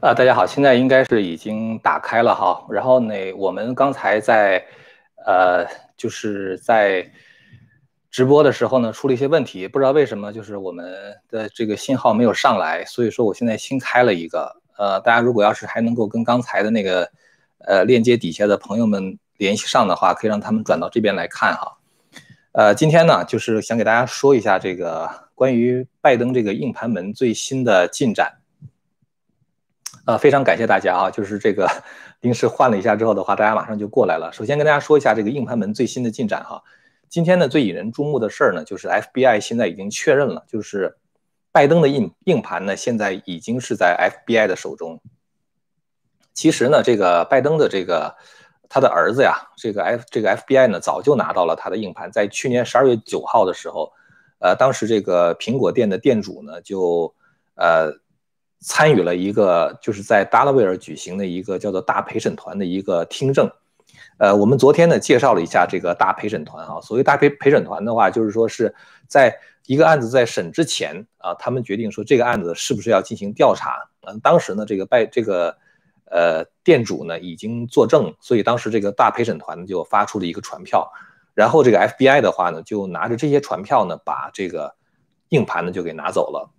啊，大家好，现在应该是已经打开了哈。然后呢，我们刚才在呃，就是在直播的时候呢，出了一些问题，不知道为什么，就是我们的这个信号没有上来，所以说我现在新开了一个。呃，大家如果要是还能够跟刚才的那个呃链接底下的朋友们联系上的话，可以让他们转到这边来看哈。呃，今天呢，就是想给大家说一下这个关于拜登这个硬盘门最新的进展。呃，非常感谢大家啊！就是这个临时换了一下之后的话，大家马上就过来了。首先跟大家说一下这个硬盘门最新的进展哈。今天呢，最引人注目的事儿呢，就是 FBI 现在已经确认了，就是拜登的硬硬盘呢，现在已经是在 FBI 的手中。其实呢，这个拜登的这个他的儿子呀，这个 F 这个 FBI 呢，早就拿到了他的硬盘，在去年十二月九号的时候，呃，当时这个苹果店的店主呢，就呃。参与了一个就是在达拉维尔举行的一个叫做大陪审团的一个听证，呃，我们昨天呢介绍了一下这个大陪审团啊，所谓大陪陪审团的话，就是说是在一个案子在审之前啊，他们决定说这个案子是不是要进行调查。嗯，当时呢这个拜这个呃店主呢已经作证，所以当时这个大陪审团就发出了一个传票，然后这个 FBI 的话呢就拿着这些传票呢把这个硬盘呢就给拿走了。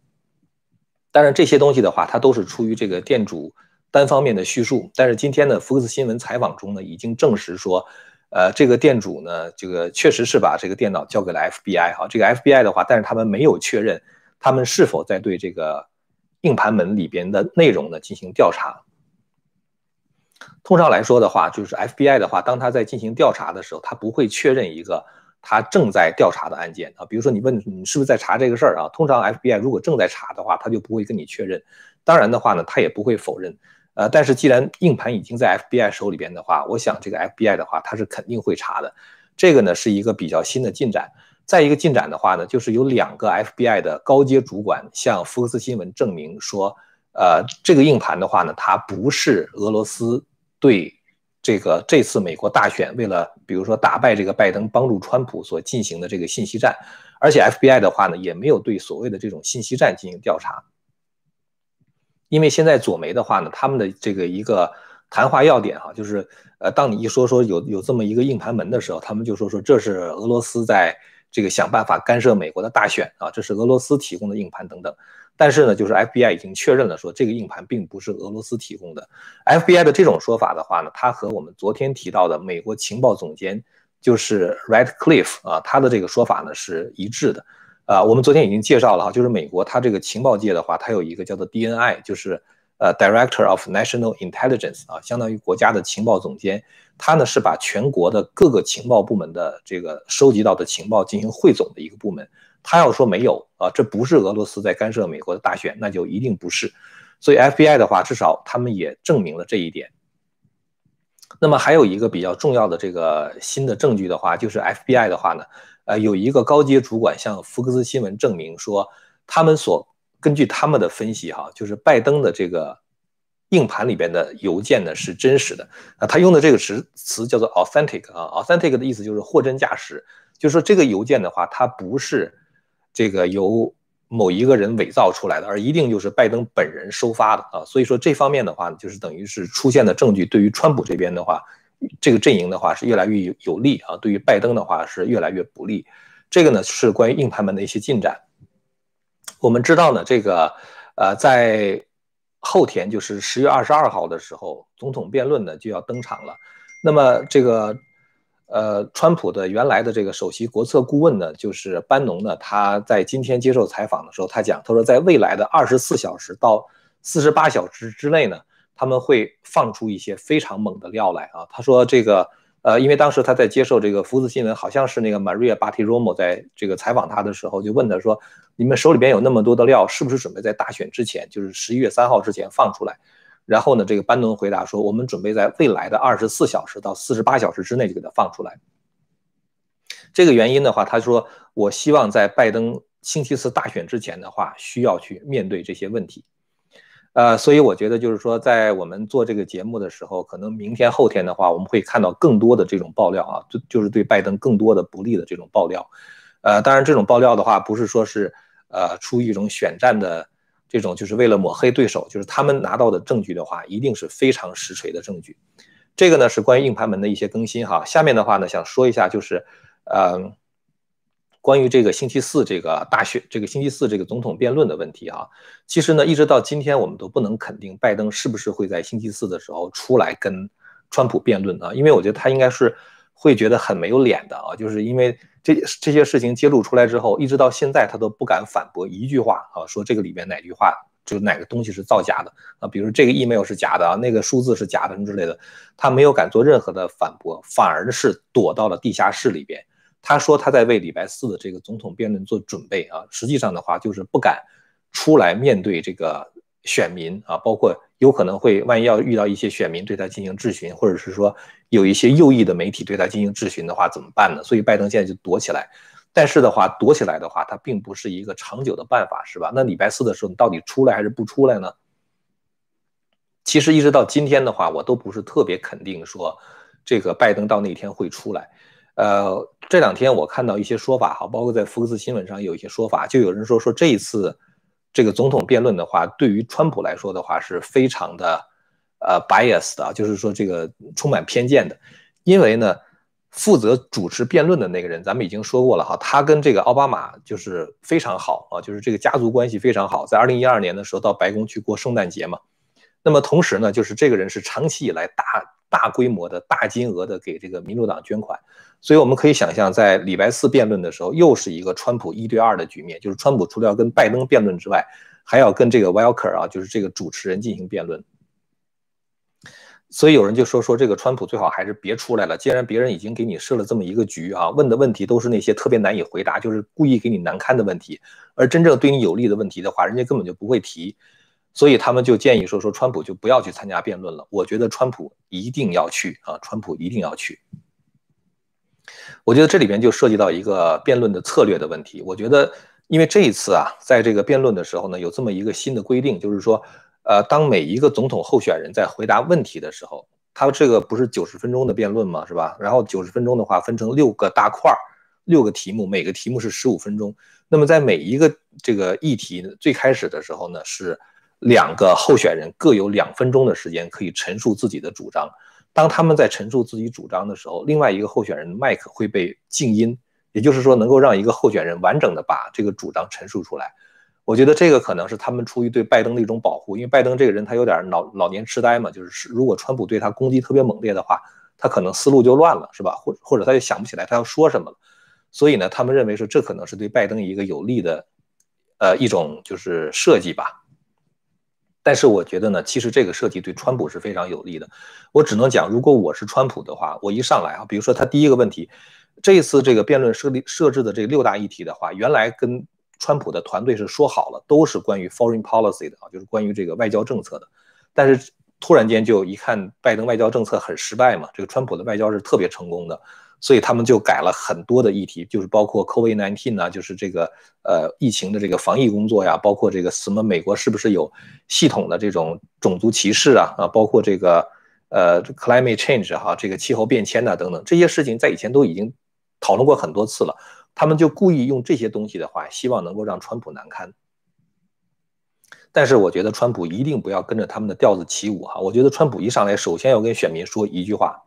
当然，这些东西的话，它都是出于这个店主单方面的叙述。但是今天呢，福克斯新闻采访中呢，已经证实说，呃，这个店主呢，这个确实是把这个电脑交给了 FBI 哈。这个 FBI 的话，但是他们没有确认他们是否在对这个硬盘门里边的内容呢进行调查。通常来说的话，就是 FBI 的话，当他在进行调查的时候，他不会确认一个。他正在调查的案件啊，比如说你问你是不是在查这个事儿啊？通常 FBI 如果正在查的话，他就不会跟你确认。当然的话呢，他也不会否认。呃，但是既然硬盘已经在 FBI 手里边的话，我想这个 FBI 的话，他是肯定会查的。这个呢是一个比较新的进展。再一个进展的话呢，就是有两个 FBI 的高阶主管向福克斯新闻证明说，呃，这个硬盘的话呢，它不是俄罗斯对。这个这次美国大选为了，比如说打败这个拜登，帮助川普所进行的这个信息战，而且 FBI 的话呢，也没有对所谓的这种信息战进行调查，因为现在左媒的话呢，他们的这个一个谈话要点哈，就是呃，当你一说说有有这么一个硬盘门的时候，他们就说说这是俄罗斯在这个想办法干涉美国的大选啊，这是俄罗斯提供的硬盘等等。但是呢，就是 FBI 已经确认了，说这个硬盘并不是俄罗斯提供的。FBI 的这种说法的话呢，它和我们昨天提到的美国情报总监就是 Redcliffe 啊，他的这个说法呢是一致的。啊，我们昨天已经介绍了哈，就是美国它这个情报界的话，它有一个叫做 DNI，就是呃 Director of National Intelligence 啊，相当于国家的情报总监。他呢是把全国的各个情报部门的这个收集到的情报进行汇总的一个部门。他要说没有啊，这不是俄罗斯在干涉美国的大选，那就一定不是。所以 FBI 的话，至少他们也证明了这一点。那么还有一个比较重要的这个新的证据的话，就是 FBI 的话呢，呃，有一个高阶主管向福克斯新闻证明说，他们所根据他们的分析哈，就是拜登的这个硬盘里边的邮件呢是真实的啊。他用的这个词词叫做 authentic 啊，authentic 的意思就是货真价实，就是说这个邮件的话，它不是。这个由某一个人伪造出来的，而一定就是拜登本人收发的啊，所以说这方面的话呢，就是等于是出现的证据，对于川普这边的话，这个阵营的话是越来越有有利啊，对于拜登的话是越来越不利。这个呢是关于硬盘门的一些进展。我们知道呢，这个呃，在后天就是十月二十二号的时候，总统辩论呢就要登场了。那么这个。呃，川普的原来的这个首席国策顾问呢，就是班农呢，他在今天接受采访的时候，他讲，他说在未来的二十四小时到四十八小时之内呢，他们会放出一些非常猛的料来啊。他说这个，呃，因为当时他在接受这个福斯新闻，好像是那个 Maria b a t i r o m o 在这个采访他的时候，就问他说，你们手里边有那么多的料，是不是准备在大选之前，就是十一月三号之前放出来？然后呢，这个班农回答说：“我们准备在未来的二十四小时到四十八小时之内就给它放出来。”这个原因的话，他说：“我希望在拜登星期四大选之前的话，需要去面对这些问题。”呃，所以我觉得就是说，在我们做这个节目的时候，可能明天后天的话，我们会看到更多的这种爆料啊，就就是对拜登更多的不利的这种爆料。呃，当然这种爆料的话，不是说是呃出于一种选战的。这种就是为了抹黑对手，就是他们拿到的证据的话，一定是非常实锤的证据。这个呢是关于硬盘门的一些更新哈。下面的话呢，想说一下就是，呃，关于这个星期四这个大选，这个星期四这个总统辩论的问题啊。其实呢，一直到今天我们都不能肯定拜登是不是会在星期四的时候出来跟川普辩论啊，因为我觉得他应该是会觉得很没有脸的啊，就是因为这这些事情揭露出来之后，一直到现在他都不敢反驳一句话啊，说这个里面哪句话。就是哪个东西是造假的啊？比如这个 email 是假的啊，那个数字是假的什么之类的，他没有敢做任何的反驳，反而是躲到了地下室里边。他说他在为礼拜四的这个总统辩论做准备啊，实际上的话就是不敢出来面对这个选民啊，包括有可能会万一要遇到一些选民对他进行质询，或者是说有一些右翼的媒体对他进行质询的话怎么办呢？所以拜登现在就躲起来。但是的话，躲起来的话，它并不是一个长久的办法，是吧？那礼拜四的时候，你到底出来还是不出来呢？其实一直到今天的话，我都不是特别肯定说这个拜登到那天会出来。呃，这两天我看到一些说法哈，包括在福克斯新闻上有一些说法，就有人说说这一次这个总统辩论的话，对于川普来说的话是非常的呃 bias 的，就是说这个充满偏见的，因为呢。负责主持辩论的那个人，咱们已经说过了哈，他跟这个奥巴马就是非常好啊，就是这个家族关系非常好。在二零一二年的时候，到白宫去过圣诞节嘛。那么同时呢，就是这个人是长期以来大大规模的大金额的给这个民主党捐款，所以我们可以想象，在礼拜四辩论的时候，又是一个川普一对二的局面，就是川普除了要跟拜登辩论之外，还要跟这个 Welker 啊，就是这个主持人进行辩论。所以有人就说说这个川普最好还是别出来了。既然别人已经给你设了这么一个局啊，问的问题都是那些特别难以回答，就是故意给你难堪的问题，而真正对你有利的问题的话，人家根本就不会提。所以他们就建议说说川普就不要去参加辩论了。我觉得川普一定要去啊，川普一定要去。我觉得这里边就涉及到一个辩论的策略的问题。我觉得因为这一次啊，在这个辩论的时候呢，有这么一个新的规定，就是说。呃，当每一个总统候选人在回答问题的时候，他这个不是九十分钟的辩论吗？是吧？然后九十分钟的话分成六个大块儿，六个题目，每个题目是十五分钟。那么在每一个这个议题最开始的时候呢，是两个候选人各有两分钟的时间可以陈述自己的主张。当他们在陈述自己主张的时候，另外一个候选人麦克会被静音，也就是说能够让一个候选人完整的把这个主张陈述出来。我觉得这个可能是他们出于对拜登的一种保护，因为拜登这个人他有点老老年痴呆嘛，就是如果川普对他攻击特别猛烈的话，他可能思路就乱了，是吧？或或者他就想不起来他要说什么了。所以呢，他们认为说这可能是对拜登一个有利的，呃，一种就是设计吧。但是我觉得呢，其实这个设计对川普是非常有利的。我只能讲，如果我是川普的话，我一上来啊，比如说他第一个问题，这一次这个辩论设立设置的这六大议题的话，原来跟川普的团队是说好了，都是关于 foreign policy 的啊，就是关于这个外交政策的。但是突然间就一看拜登外交政策很失败嘛，这个川普的外交是特别成功的，所以他们就改了很多的议题，就是包括 COVID-19 呢，就是这个呃疫情的这个防疫工作呀，包括这个什么美国是不是有系统的这种种族歧视啊啊，包括这个呃 climate change 哈，这个气候变迁呐等等这些事情，在以前都已经讨论过很多次了。他们就故意用这些东西的话，希望能够让川普难堪。但是我觉得川普一定不要跟着他们的调子起舞哈。我觉得川普一上来，首先要跟选民说一句话，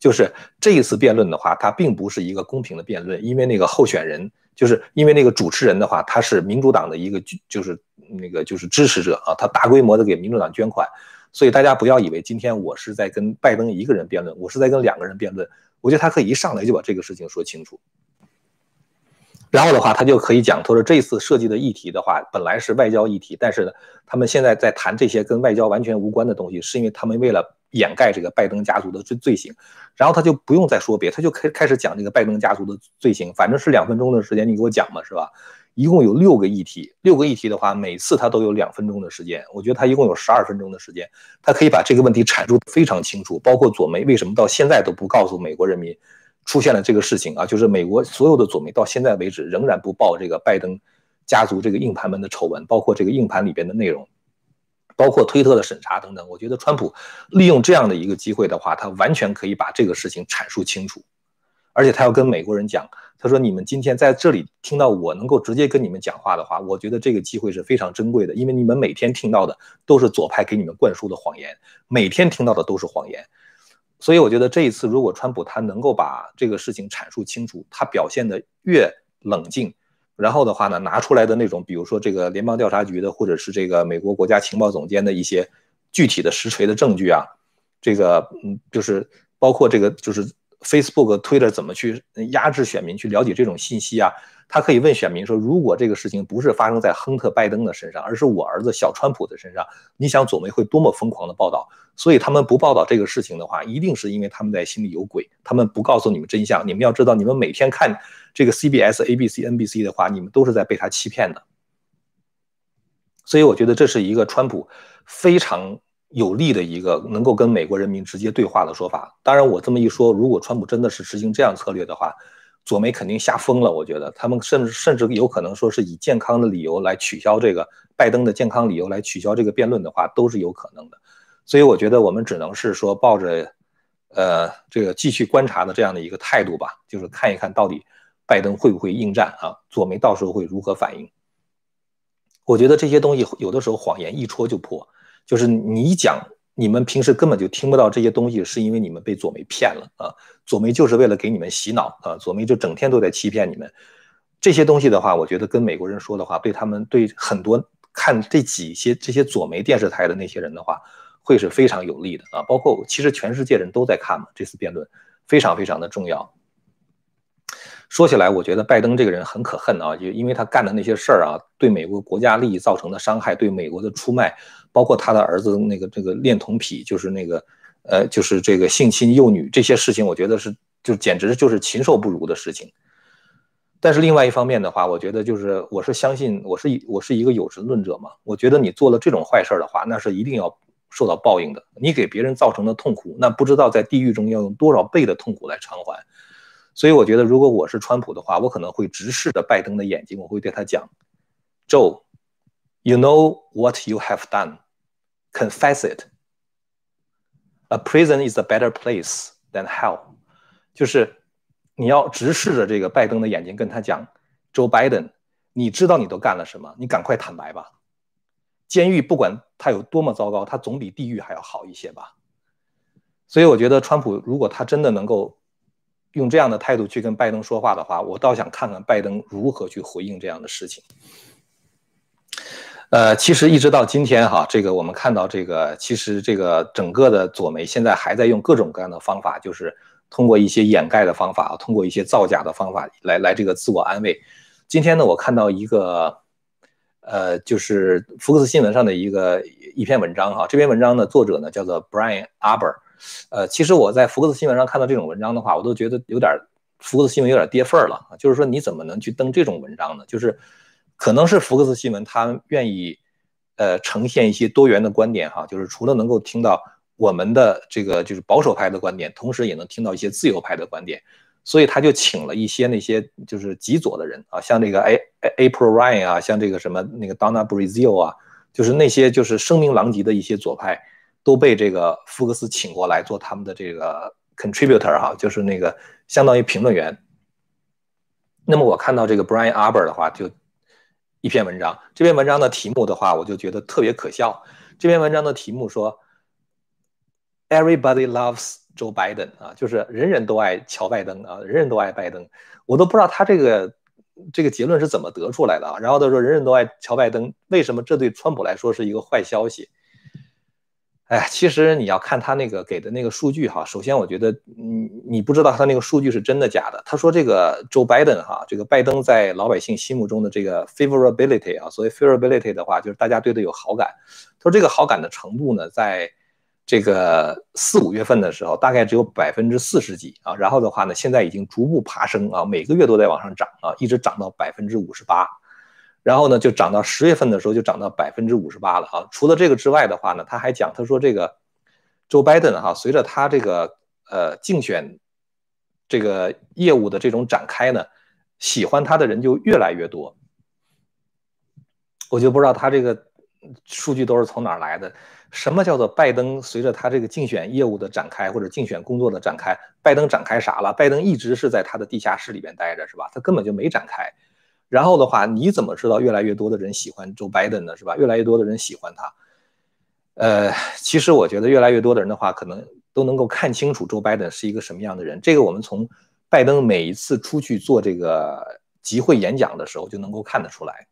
就是这一次辩论的话，它并不是一个公平的辩论，因为那个候选人，就是因为那个主持人的话，他是民主党的一个就是那个就是支持者啊，他大规模的给民主党捐款，所以大家不要以为今天我是在跟拜登一个人辩论，我是在跟两个人辩论。我觉得他可以一上来就把这个事情说清楚。然后的话，他就可以讲，他说这次设计的议题的话，本来是外交议题，但是呢，他们现在在谈这些跟外交完全无关的东西，是因为他们为了掩盖这个拜登家族的罪罪行。然后他就不用再说别，他就开开始讲这个拜登家族的罪行，反正是两分钟的时间，你给我讲嘛，是吧？一共有六个议题，六个议题的话，每次他都有两分钟的时间，我觉得他一共有十二分钟的时间，他可以把这个问题阐述非常清楚，包括左媒为什么到现在都不告诉美国人民。出现了这个事情啊，就是美国所有的左媒到现在为止仍然不报这个拜登家族这个硬盘门的丑闻，包括这个硬盘里边的内容，包括推特的审查等等。我觉得川普利用这样的一个机会的话，他完全可以把这个事情阐述清楚。而且他要跟美国人讲，他说你们今天在这里听到我能够直接跟你们讲话的话，我觉得这个机会是非常珍贵的，因为你们每天听到的都是左派给你们灌输的谎言，每天听到的都是谎言。所以我觉得这一次，如果川普他能够把这个事情阐述清楚，他表现的越冷静，然后的话呢，拿出来的那种，比如说这个联邦调查局的，或者是这个美国国家情报总监的一些具体的实锤的证据啊，这个嗯，就是包括这个就是 Facebook、Twitter 怎么去压制选民去了解这种信息啊。他可以问选民说：“如果这个事情不是发生在亨特·拜登的身上，而是我儿子小川普的身上，你想左媒会多么疯狂的报道？所以他们不报道这个事情的话，一定是因为他们在心里有鬼。他们不告诉你们真相。你们要知道，你们每天看这个 CBS、ABC、NBC 的话，你们都是在被他欺骗的。所以我觉得这是一个川普非常有利的一个能够跟美国人民直接对话的说法。当然，我这么一说，如果川普真的是实行这样策略的话，左媒肯定吓疯了，我觉得他们甚至甚至有可能说是以健康的理由来取消这个拜登的健康理由来取消这个辩论的话，都是有可能的。所以我觉得我们只能是说抱着，呃，这个继续观察的这样的一个态度吧，就是看一看到底拜登会不会应战啊，左媒到时候会如何反应。我觉得这些东西有的时候谎言一戳就破，就是你讲。你们平时根本就听不到这些东西，是因为你们被左媒骗了啊！左媒就是为了给你们洗脑啊！左媒就整天都在欺骗你们。这些东西的话，我觉得跟美国人说的话，对他们对很多看这几些这些左媒电视台的那些人的话，会是非常有利的啊！包括其实全世界人都在看嘛，这次辩论非常非常的重要。说起来，我觉得拜登这个人很可恨啊，就因为他干的那些事儿啊，对美国国家利益造成的伤害，对美国的出卖。包括他的儿子那个这个恋童癖，就是那个，呃，就是这个性侵幼女这些事情，我觉得是就简直就是禽兽不如的事情。但是另外一方面的话，我觉得就是我是相信我是我是一个有神论者嘛，我觉得你做了这种坏事的话，那是一定要受到报应的。你给别人造成的痛苦，那不知道在地狱中要用多少倍的痛苦来偿还。所以我觉得，如果我是川普的话，我可能会直视着拜登的眼睛，我会对他讲，Joe。You know what you have done. Confess it. A prison is a better place than hell. 就是你要直视着这个拜登的眼睛，跟他讲，Joe Biden，你知道你都干了什么？你赶快坦白吧。监狱不管它有多么糟糕，它总比地狱还要好一些吧。所以我觉得，川普如果他真的能够用这样的态度去跟拜登说话的话，我倒想看看拜登如何去回应这样的事情。呃，其实一直到今天哈，这个我们看到这个，其实这个整个的左媒现在还在用各种各样的方法，就是通过一些掩盖的方法，通过一些造假的方法来来这个自我安慰。今天呢，我看到一个，呃，就是福克斯新闻上的一个一篇文章哈，这篇文章的作者呢叫做 Brian Arbor，呃，其实我在福克斯新闻上看到这种文章的话，我都觉得有点福克斯新闻有点跌份儿了就是说你怎么能去登这种文章呢？就是。可能是福克斯新闻，他愿意，呃，呈现一些多元的观点哈，就是除了能够听到我们的这个就是保守派的观点，同时也能听到一些自由派的观点，所以他就请了一些那些就是极左的人啊，像这个 A April Ryan 啊，像这个什么那个 Donna Brazil 啊，就是那些就是声名狼藉的一些左派，都被这个福克斯请过来做他们的这个 contributor 哈，就是那个相当于评论员。那么我看到这个 Brian Arbor 的话就。一篇文章，这篇文章的题目的话，我就觉得特别可笑。这篇文章的题目说，Everybody loves Joe Biden 啊，就是人人都爱乔拜登啊，人人都爱拜登。我都不知道他这个这个结论是怎么得出来的啊。然后他说，人人都爱乔拜登，为什么这对川普来说是一个坏消息？哎，其实你要看他那个给的那个数据哈，首先我觉得你你不知道他那个数据是真的假的。他说这个 Joe Biden 哈，这个拜登在老百姓心目中的这个 favorability 啊，所谓 favorability 的话，就是大家对他有好感。他说这个好感的程度呢，在这个四五月份的时候，大概只有百分之四十几啊，然后的话呢，现在已经逐步爬升啊，每个月都在往上涨啊，一直涨到百分之五十八。然后呢，就涨到十月份的时候，就涨到百分之五十八了啊！除了这个之外的话呢，他还讲，他说这个，Joe Biden 哈，随着他这个呃竞选这个业务的这种展开呢，喜欢他的人就越来越多。我就不知道他这个数据都是从哪儿来的？什么叫做拜登随着他这个竞选业务的展开或者竞选工作的展开，拜登展开啥了？拜登一直是在他的地下室里边待着，是吧？他根本就没展开。然后的话，你怎么知道越来越多的人喜欢 Joe Biden 呢？是吧？越来越多的人喜欢他。呃，其实我觉得越来越多的人的话，可能都能够看清楚 Joe Biden 是一个什么样的人。这个我们从拜登每一次出去做这个集会演讲的时候就能够看得出来。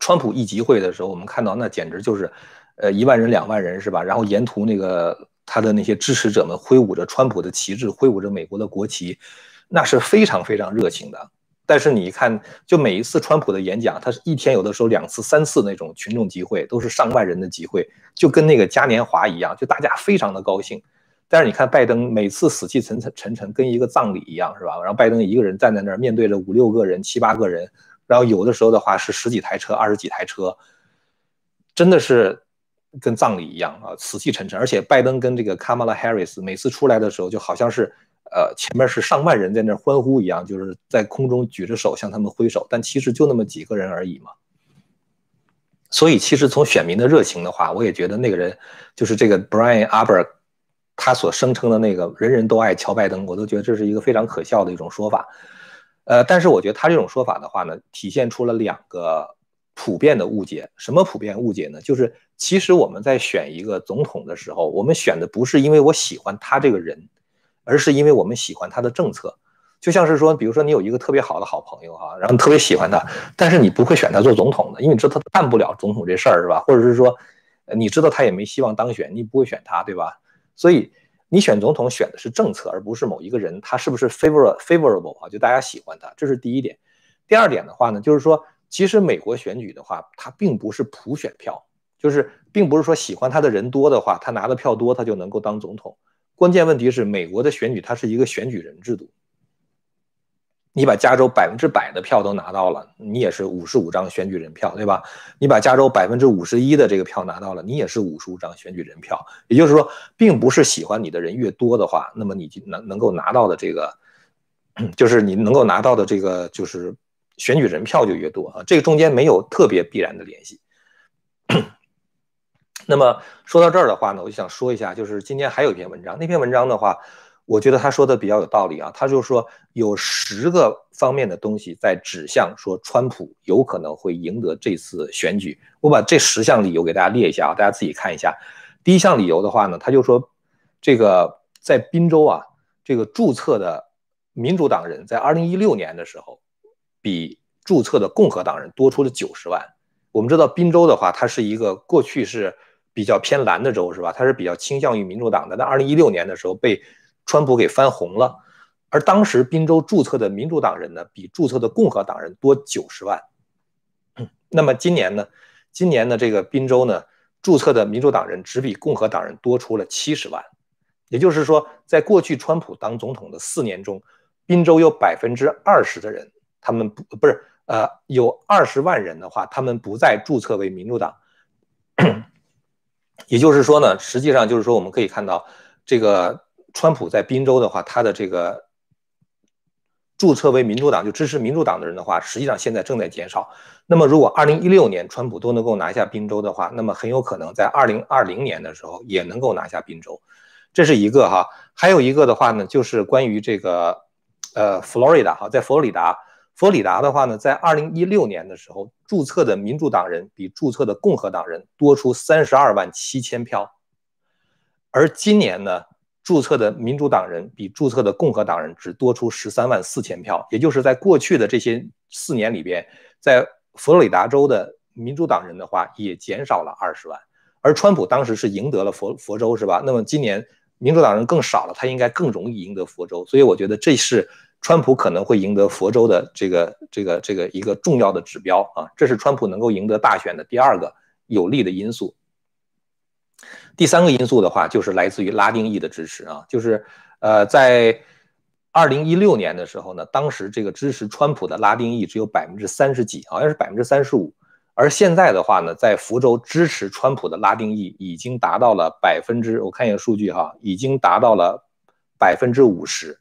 川普一集会的时候，我们看到那简直就是。呃，一万人、两万人是吧？然后沿途那个他的那些支持者们挥舞着川普的旗帜，挥舞着美国的国旗，那是非常非常热情的。但是你一看，就每一次川普的演讲，他是一天有的时候两次、三次那种群众集会，都是上万人的集会，就跟那个嘉年华一样，就大家非常的高兴。但是你看拜登每次死气沉沉沉沉，跟一个葬礼一样是吧？然后拜登一个人站在那儿，面对着五六个人、七八个人，然后有的时候的话是十几台车、二十几台车，真的是。跟葬礼一样啊，死气沉沉。而且拜登跟这个 Kamala Harris 每次出来的时候，就好像是，呃，前面是上万人在那欢呼一样，就是在空中举着手向他们挥手。但其实就那么几个人而已嘛。所以其实从选民的热情的话，我也觉得那个人就是这个 Brian Aber，他所声称的那个人人都爱乔拜登，我都觉得这是一个非常可笑的一种说法。呃，但是我觉得他这种说法的话呢，体现出了两个。普遍的误解，什么普遍误解呢？就是其实我们在选一个总统的时候，我们选的不是因为我喜欢他这个人，而是因为我们喜欢他的政策。就像是说，比如说你有一个特别好的好朋友哈，然后你特别喜欢他，但是你不会选他做总统的，因为你知道他干不了总统这事儿是吧？或者是说，你知道他也没希望当选，你不会选他，对吧？所以你选总统选的是政策，而不是某一个人他是不是 favor favorable 啊？就大家喜欢他，这是第一点。第二点的话呢，就是说。其实美国选举的话，它并不是普选票，就是并不是说喜欢他的人多的话，他拿的票多，他就能够当总统。关键问题是，美国的选举它是一个选举人制度。你把加州百分之百的票都拿到了，你也是五十五张选举人票，对吧？你把加州百分之五十一的这个票拿到了，你也是五十五张选举人票。也就是说，并不是喜欢你的人越多的话，那么你就能能够拿到的这个，就是你能够拿到的这个就是。选举人票就越多啊，这个中间没有特别必然的联系。那么说到这儿的话呢，我就想说一下，就是今天还有一篇文章，那篇文章的话，我觉得他说的比较有道理啊。他就说有十个方面的东西在指向说川普有可能会赢得这次选举。我把这十项理由给大家列一下啊，大家自己看一下。第一项理由的话呢，他就说这个在宾州啊，这个注册的民主党人在二零一六年的时候。比注册的共和党人多出了九十万。我们知道宾州的话，它是一个过去是比较偏蓝的州，是吧？它是比较倾向于民主党的。但二零一六年的时候被川普给翻红了，而当时宾州注册的民主党人呢，比注册的共和党人多九十万。那么今年呢？今年的这个宾州呢，注册的民主党人只比共和党人多出了七十万。也就是说，在过去川普当总统的四年中，宾州有百分之二十的人。他们不不是呃，有二十万人的话，他们不再注册为民主党。也就是说呢，实际上就是说，我们可以看到，这个川普在宾州的话，他的这个注册为民主党就支持民主党的人的话，实际上现在正在减少。那么，如果二零一六年川普都能够拿下宾州的话，那么很有可能在二零二零年的时候也能够拿下宾州。这是一个哈，还有一个的话呢，就是关于这个呃，佛罗里达哈，在佛罗里达。佛罗里达的话呢，在二零一六年的时候，注册的民主党人比注册的共和党人多出三十二万七千票，而今年呢，注册的民主党人比注册的共和党人只多出十三万四千票，也就是在过去的这些四年里边，在佛罗里达州的民主党人的话也减少了二十万，而川普当时是赢得了佛佛州，是吧？那么今年民主党人更少了，他应该更容易赢得佛州，所以我觉得这是。川普可能会赢得佛州的这个这个这个一个重要的指标啊，这是川普能够赢得大选的第二个有利的因素。第三个因素的话，就是来自于拉丁裔的支持啊，就是呃，在二零一六年的时候呢，当时这个支持川普的拉丁裔只有百分之三十几，好像是百分之三十五，而现在的话呢，在福州支持川普的拉丁裔已经达到了百分之，我看一下数据哈，已经达到了百分之五十。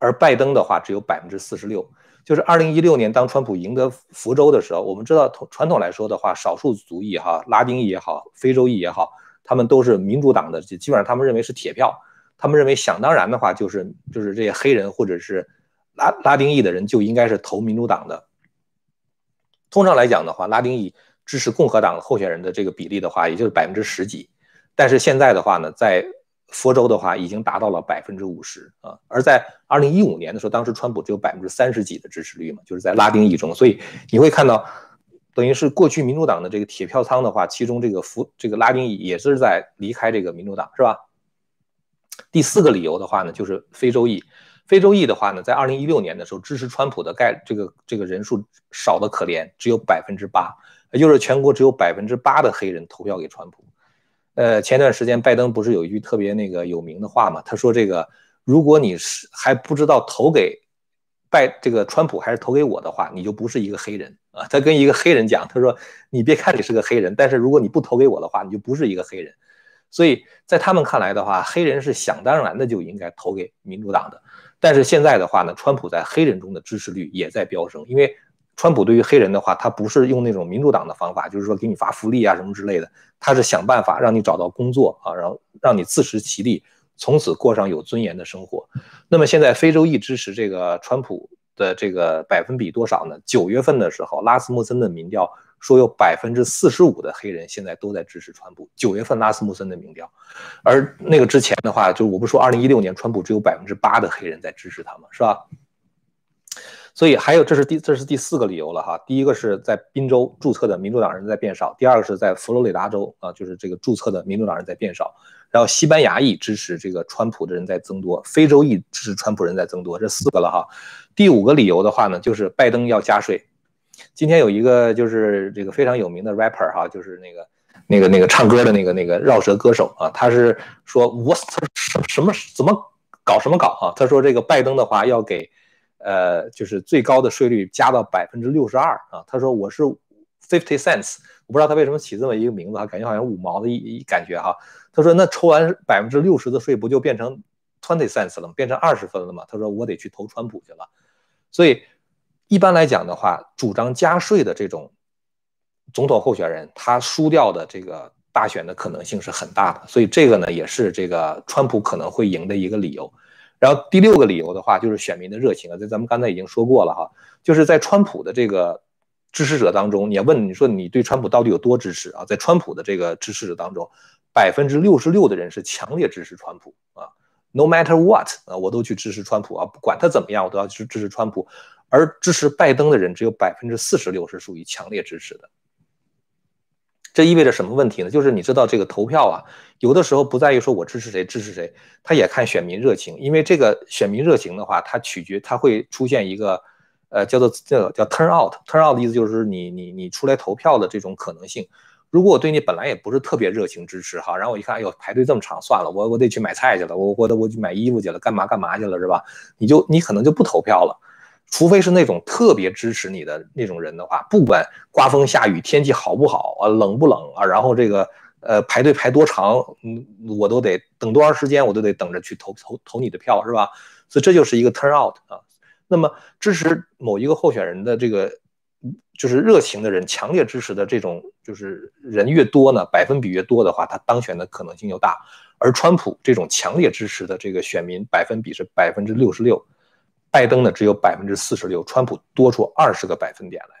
而拜登的话只有百分之四十六，就是二零一六年当川普赢得福州的时候，我们知道传统来说的话，少数族裔哈，拉丁裔也好，非洲裔也好，他们都是民主党的，基本上他们认为是铁票，他们认为想当然的话就是就是这些黑人或者是拉拉丁裔的人就应该是投民主党的。通常来讲的话，拉丁裔支持共和党候选人的这个比例的话，也就是百分之十几，但是现在的话呢，在佛州的话已经达到了百分之五十啊，而在二零一五年的时候，当时川普只有百分之三十几的支持率嘛，就是在拉丁裔中，所以你会看到，等于是过去民主党的这个铁票仓的话，其中这个福这个拉丁裔也是在离开这个民主党，是吧？第四个理由的话呢，就是非洲裔，非洲裔的话呢，在二零一六年的时候支持川普的概这个这个人数少的可怜，只有百分之八，也就是全国只有百分之八的黑人投票给川普。呃，前段时间拜登不是有一句特别那个有名的话嘛？他说：“这个如果你是还不知道投给拜这个川普还是投给我的话，你就不是一个黑人啊。”他跟一个黑人讲：“他说你别看你是个黑人，但是如果你不投给我的话，你就不是一个黑人。”所以在他们看来的话，黑人是想当然的就应该投给民主党的。但是现在的话呢，川普在黑人中的支持率也在飙升，因为。川普对于黑人的话，他不是用那种民主党的方法，就是说给你发福利啊什么之类的，他是想办法让你找到工作啊，然后让你自食其力，从此过上有尊严的生活。那么现在非洲裔支持这个川普的这个百分比多少呢？九月份的时候，拉斯穆森的民调说有百分之四十五的黑人现在都在支持川普。九月份拉斯穆森的民调，而那个之前的话，就我不说二零一六年川普只有百分之八的黑人在支持他吗？是吧？所以还有，这是第这是第四个理由了哈。第一个是在宾州注册的民主党人在变少，第二个是在佛罗里达州啊，就是这个注册的民主党人在变少。然后西班牙裔支持这个川普的人在增多，非洲裔支持川普人在增多，这四个了哈。第五个理由的话呢，就是拜登要加税。今天有一个就是这个非常有名的 rapper 哈，就是那个那个那个唱歌的那个那个绕舌歌手啊，他是说我什什么怎么搞什么搞啊？他说这个拜登的话要给。呃，就是最高的税率加到百分之六十二啊！他说我是 fifty cents，我不知道他为什么起这么一个名字啊，感觉好像五毛的一一感觉哈。他说那抽完百分之六十的税，不就变成 twenty cents 了吗？变成二十分了吗？他说我得去投川普去了。所以一般来讲的话，主张加税的这种总统候选人，他输掉的这个大选的可能性是很大的。所以这个呢，也是这个川普可能会赢的一个理由。然后第六个理由的话，就是选民的热情啊，在咱们刚才已经说过了哈，就是在川普的这个支持者当中，你要问你说你对川普到底有多支持啊？在川普的这个支持者当中，百分之六十六的人是强烈支持川普啊，no matter what 啊，我都去支持川普啊，不管他怎么样，我都要去支持川普。而支持拜登的人只有百分之四十六是属于强烈支持的。这意味着什么问题呢？就是你知道这个投票啊，有的时候不在于说我支持谁支持谁，他也看选民热情。因为这个选民热情的话，它取决，它会出现一个，呃，叫做叫叫 turn out，turn out 的意思就是你你你出来投票的这种可能性。如果我对你本来也不是特别热情支持哈，然后我一看，哎呦排队这么长，算了，我我得去买菜去了，我我得我去买衣服去了，干嘛干嘛去了是吧？你就你可能就不投票了。除非是那种特别支持你的那种人的话，不管刮风下雨、天气好不好啊、冷不冷啊，然后这个呃排队排多长，嗯，我都得等多长时间，我都得等着去投投投你的票，是吧？所以这就是一个 turn out 啊。那么支持某一个候选人的这个就是热情的人、强烈支持的这种就是人越多呢，百分比越多的话，他当选的可能性就大。而川普这种强烈支持的这个选民百分比是百分之六十六。拜登呢只有百分之四十六，川普多出二十个百分点来，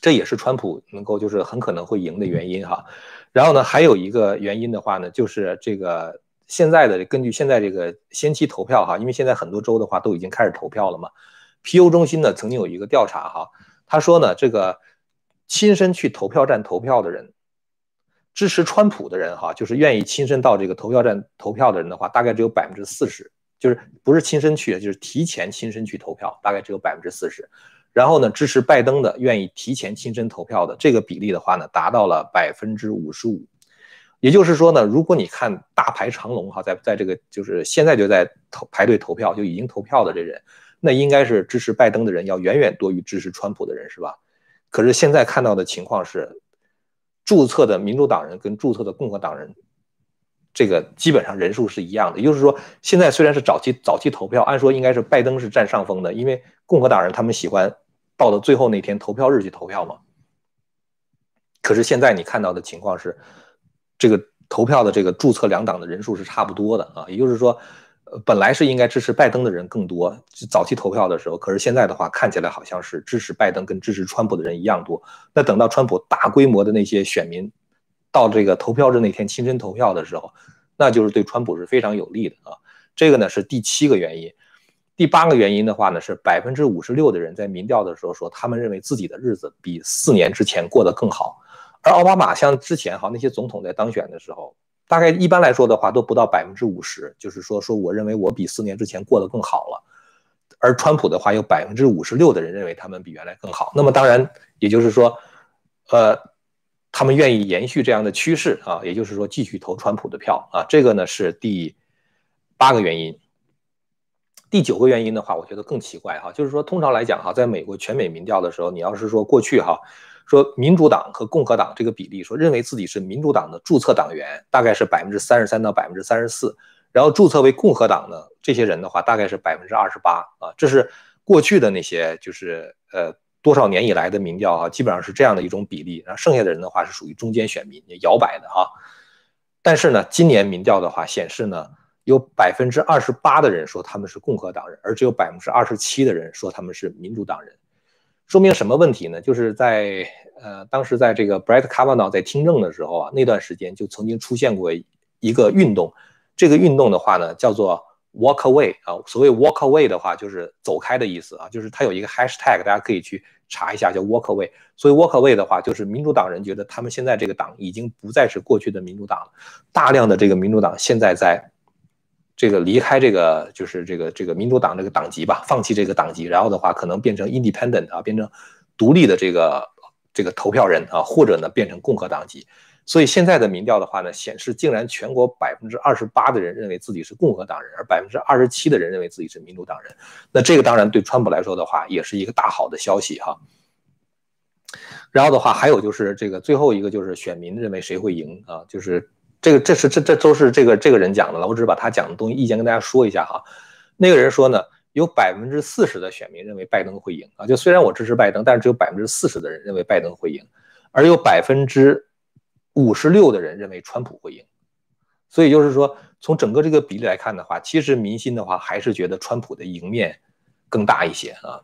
这也是川普能够就是很可能会赢的原因哈。然后呢，还有一个原因的话呢，就是这个现在的根据现在这个先期投票哈，因为现在很多州的话都已经开始投票了嘛。皮尤中心呢曾经有一个调查哈，他说呢这个亲身去投票站投票的人，支持川普的人哈，就是愿意亲身到这个投票站投票的人的话，大概只有百分之四十。就是不是亲身去，就是提前亲身去投票，大概只有百分之四十。然后呢，支持拜登的愿意提前亲身投票的这个比例的话呢，达到了百分之五十五。也就是说呢，如果你看大排长龙哈，在在这个就是现在就在投排队投票就已经投票的这人，那应该是支持拜登的人要远远多于支持川普的人，是吧？可是现在看到的情况是，注册的民主党人跟注册的共和党人。这个基本上人数是一样的。也就是说，现在虽然是早期早期投票，按说应该是拜登是占上风的，因为共和党人他们喜欢到了最后那天投票日去投票嘛。可是现在你看到的情况是，这个投票的这个注册两党的人数是差不多的啊，也就是说。本来是应该支持拜登的人更多，早期投票的时候，可是现在的话看起来好像是支持拜登跟支持川普的人一样多。那等到川普大规模的那些选民到这个投票日那天亲身投票的时候，那就是对川普是非常有利的啊。这个呢是第七个原因，第八个原因的话呢是百分之五十六的人在民调的时候说他们认为自己的日子比四年之前过得更好，而奥巴马像之前哈那些总统在当选的时候。大概一般来说的话，都不到百分之五十，就是说说我认为我比四年之前过得更好了，而川普的话有百分之五十六的人认为他们比原来更好。那么当然，也就是说，呃，他们愿意延续这样的趋势啊，也就是说继续投川普的票啊。这个呢是第八个原因。第九个原因的话，我觉得更奇怪哈，就是说通常来讲哈，在美国全美民调的时候，你要是说过去哈。说民主党和共和党这个比例，说认为自己是民主党的注册党员大概是百分之三十三到百分之三十四，然后注册为共和党的这些人的话大概是百分之二十八啊，这是过去的那些就是呃多少年以来的民调啊，基本上是这样的一种比例，然后剩下的人的话是属于中间选民摇摆的哈。但是呢，今年民调的话显示呢，有百分之二十八的人说他们是共和党人，而只有百分之二十七的人说他们是民主党人。说明什么问题呢？就是在呃，当时在这个 Brett Kavanaugh 在听证的时候啊，那段时间就曾经出现过一个运动。这个运动的话呢，叫做 Walk Away 啊。所谓 Walk Away 的话，就是走开的意思啊。就是它有一个 Hashtag，大家可以去查一下，叫 Walk Away。所以 Walk Away 的话，就是民主党人觉得他们现在这个党已经不再是过去的民主党了。大量的这个民主党现在在。这个离开这个就是这个这个民主党这个党籍吧，放弃这个党籍，然后的话可能变成 independent 啊，变成独立的这个这个投票人啊，或者呢变成共和党籍。所以现在的民调的话呢，显示竟然全国百分之二十八的人认为自己是共和党人，而百分之二十七的人认为自己是民主党人。那这个当然对川普来说的话，也是一个大好的消息哈。然后的话，还有就是这个最后一个就是选民认为谁会赢啊，就是。这个这是这这都是这个这个人讲的了，我只是把他讲的东西意见跟大家说一下哈。那个人说呢，有百分之四十的选民认为拜登会赢啊，就虽然我支持拜登，但是只有百分之四十的人认为拜登会赢，而有百分之五十六的人认为川普会赢。所以就是说，从整个这个比例来看的话，其实民心的话还是觉得川普的赢面更大一些啊。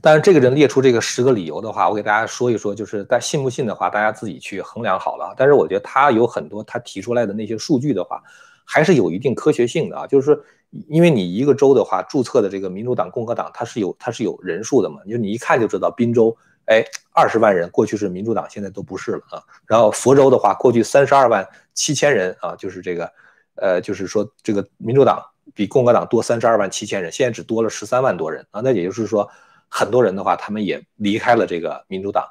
但是这个人列出这个十个理由的话，我给大家说一说，就是但信不信的话，大家自己去衡量好了。但是我觉得他有很多他提出来的那些数据的话，还是有一定科学性的啊。就是说，因为你一个州的话，注册的这个民主党、共和党，它是有它是有人数的嘛。就你一看就知道，宾州，哎，二十万人，过去是民主党，现在都不是了啊。然后佛州的话，过去三十二万七千人啊，就是这个，呃，就是说这个民主党比共和党多三十二万七千人，现在只多了十三万多人啊。那也就是说。很多人的话，他们也离开了这个民主党，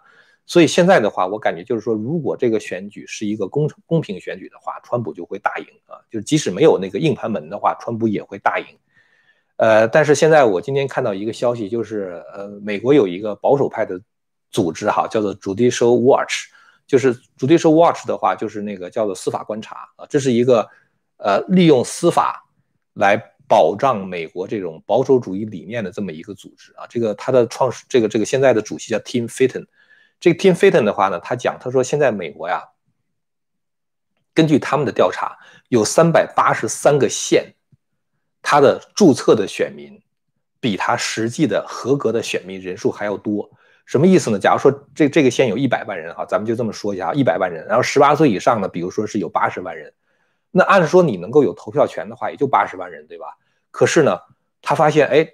所以现在的话，我感觉就是说，如果这个选举是一个公公平选举的话，川普就会大赢啊！就即使没有那个硬盘门的话，川普也会大赢。呃，但是现在我今天看到一个消息，就是呃，美国有一个保守派的组织哈，叫做 Judicial Watch，就是 Judicial Watch 的话，就是那个叫做司法观察啊，这是一个呃利用司法来。保障美国这种保守主义理念的这么一个组织啊，这个他的创始这个这个现在的主席叫 Tim Fitton，这个 Tim Fitton 的话呢，他讲他说现在美国呀，根据他们的调查，有三百八十三个县，他的注册的选民比他实际的合格的选民人数还要多，什么意思呢？假如说这这个县有一百万人哈，咱们就这么说一下，一百万人，然后十八岁以上的，比如说是有八十万人。那按说你能够有投票权的话，也就八十万人，对吧？可是呢，他发现，哎，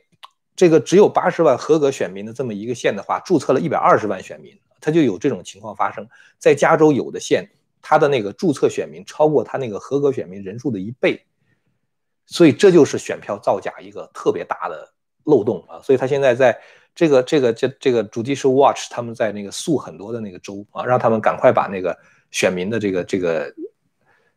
这个只有八十万合格选民的这么一个县的话，注册了一百二十万选民，他就有这种情况发生。在加州有的县，他的那个注册选民超过他那个合格选民人数的一倍，所以这就是选票造假一个特别大的漏洞啊！所以他现在在这个这个这这个主题是 Watch，他们在那个诉很多的那个州啊，让他们赶快把那个选民的这个这个。